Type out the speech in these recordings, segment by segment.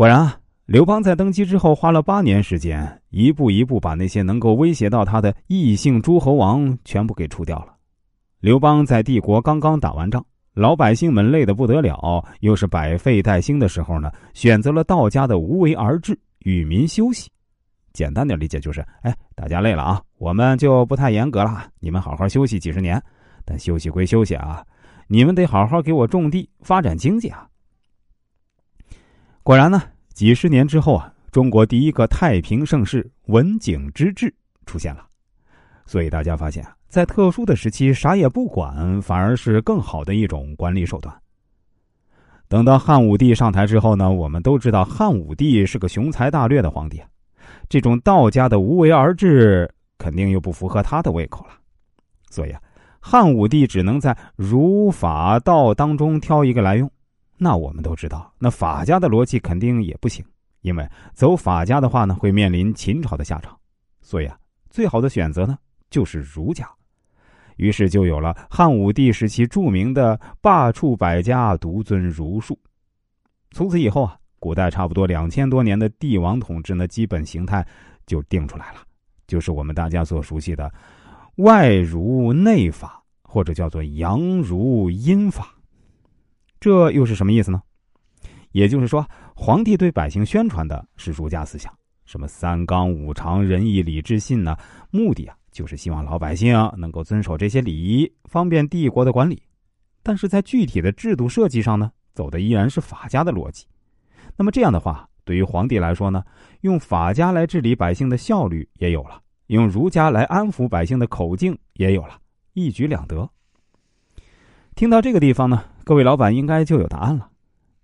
果然啊，刘邦在登基之后花了八年时间，一步一步把那些能够威胁到他的异姓诸侯王全部给除掉了。刘邦在帝国刚刚打完仗，老百姓们累得不得了，又是百废待兴的时候呢，选择了道家的无为而治，与民休息。简单点理解就是，哎，大家累了啊，我们就不太严格了，你们好好休息几十年。但休息归休息啊，你们得好好给我种地，发展经济啊。果然呢，几十年之后啊，中国第一个太平盛世文景之治出现了。所以大家发现啊，在特殊的时期，啥也不管，反而是更好的一种管理手段。等到汉武帝上台之后呢，我们都知道汉武帝是个雄才大略的皇帝，这种道家的无为而治肯定又不符合他的胃口了。所以啊，汉武帝只能在儒法道当中挑一个来用。那我们都知道，那法家的逻辑肯定也不行，因为走法家的话呢，会面临秦朝的下场。所以啊，最好的选择呢，就是儒家。于是就有了汉武帝时期著名的“罢黜百家，独尊儒术”。从此以后啊，古代差不多两千多年的帝王统治呢，基本形态就定出来了，就是我们大家所熟悉的“外儒内法”或者叫做“阳儒阴法”。这又是什么意思呢？也就是说，皇帝对百姓宣传的是儒家思想，什么三纲五常、仁义礼智信呢？目的啊，就是希望老百姓能够遵守这些礼仪，方便帝国的管理。但是在具体的制度设计上呢，走的依然是法家的逻辑。那么这样的话，对于皇帝来说呢，用法家来治理百姓的效率也有了，用儒家来安抚百姓的口径也有了，一举两得。听到这个地方呢？各位老板应该就有答案了。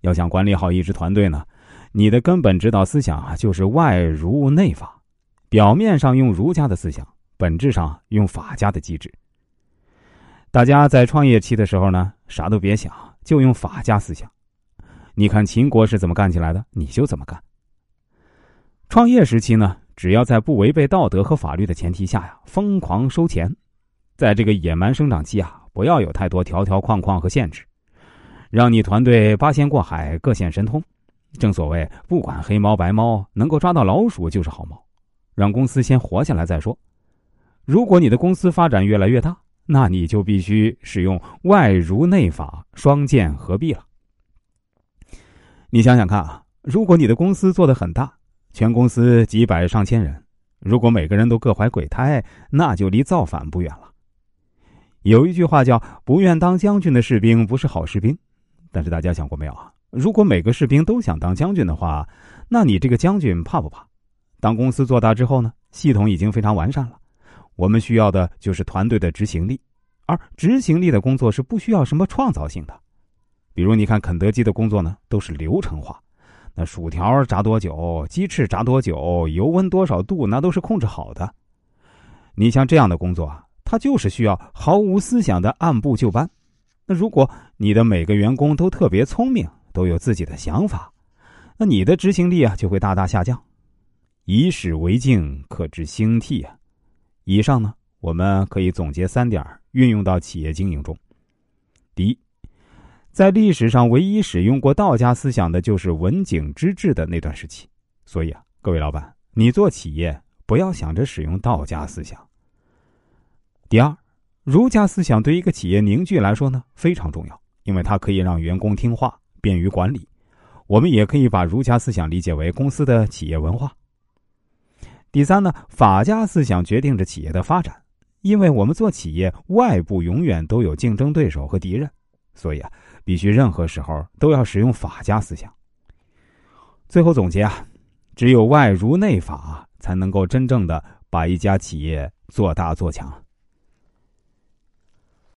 要想管理好一支团队呢，你的根本指导思想啊，就是外儒内法。表面上用儒家的思想，本质上用法家的机制。大家在创业期的时候呢，啥都别想，就用法家思想。你看秦国是怎么干起来的，你就怎么干。创业时期呢，只要在不违背道德和法律的前提下呀，疯狂收钱。在这个野蛮生长期啊，不要有太多条条框框和限制。让你团队八仙过海，各显神通。正所谓，不管黑猫白猫，能够抓到老鼠就是好猫。让公司先活下来再说。如果你的公司发展越来越大，那你就必须使用外儒内法双剑合璧了。你想想看啊，如果你的公司做得很大，全公司几百上千人，如果每个人都各怀鬼胎，那就离造反不远了。有一句话叫“不愿当将军的士兵不是好士兵”。但是大家想过没有啊？如果每个士兵都想当将军的话，那你这个将军怕不怕？当公司做大之后呢，系统已经非常完善了，我们需要的就是团队的执行力，而执行力的工作是不需要什么创造性的。比如你看肯德基的工作呢，都是流程化，那薯条炸多久，鸡翅炸多久，油温多少度，那都是控制好的。你像这样的工作啊，它就是需要毫无思想的按部就班。那如果你的每个员工都特别聪明，都有自己的想法，那你的执行力啊就会大大下降。以史为镜，可知兴替啊。以上呢，我们可以总结三点，运用到企业经营中。第一，在历史上唯一使用过道家思想的就是文景之治的那段时期，所以啊，各位老板，你做企业不要想着使用道家思想。第二。儒家思想对一个企业凝聚来说呢非常重要，因为它可以让员工听话，便于管理。我们也可以把儒家思想理解为公司的企业文化。第三呢，法家思想决定着企业的发展，因为我们做企业外部永远都有竞争对手和敌人，所以啊，必须任何时候都要使用法家思想。最后总结啊，只有外儒内法才能够真正的把一家企业做大做强。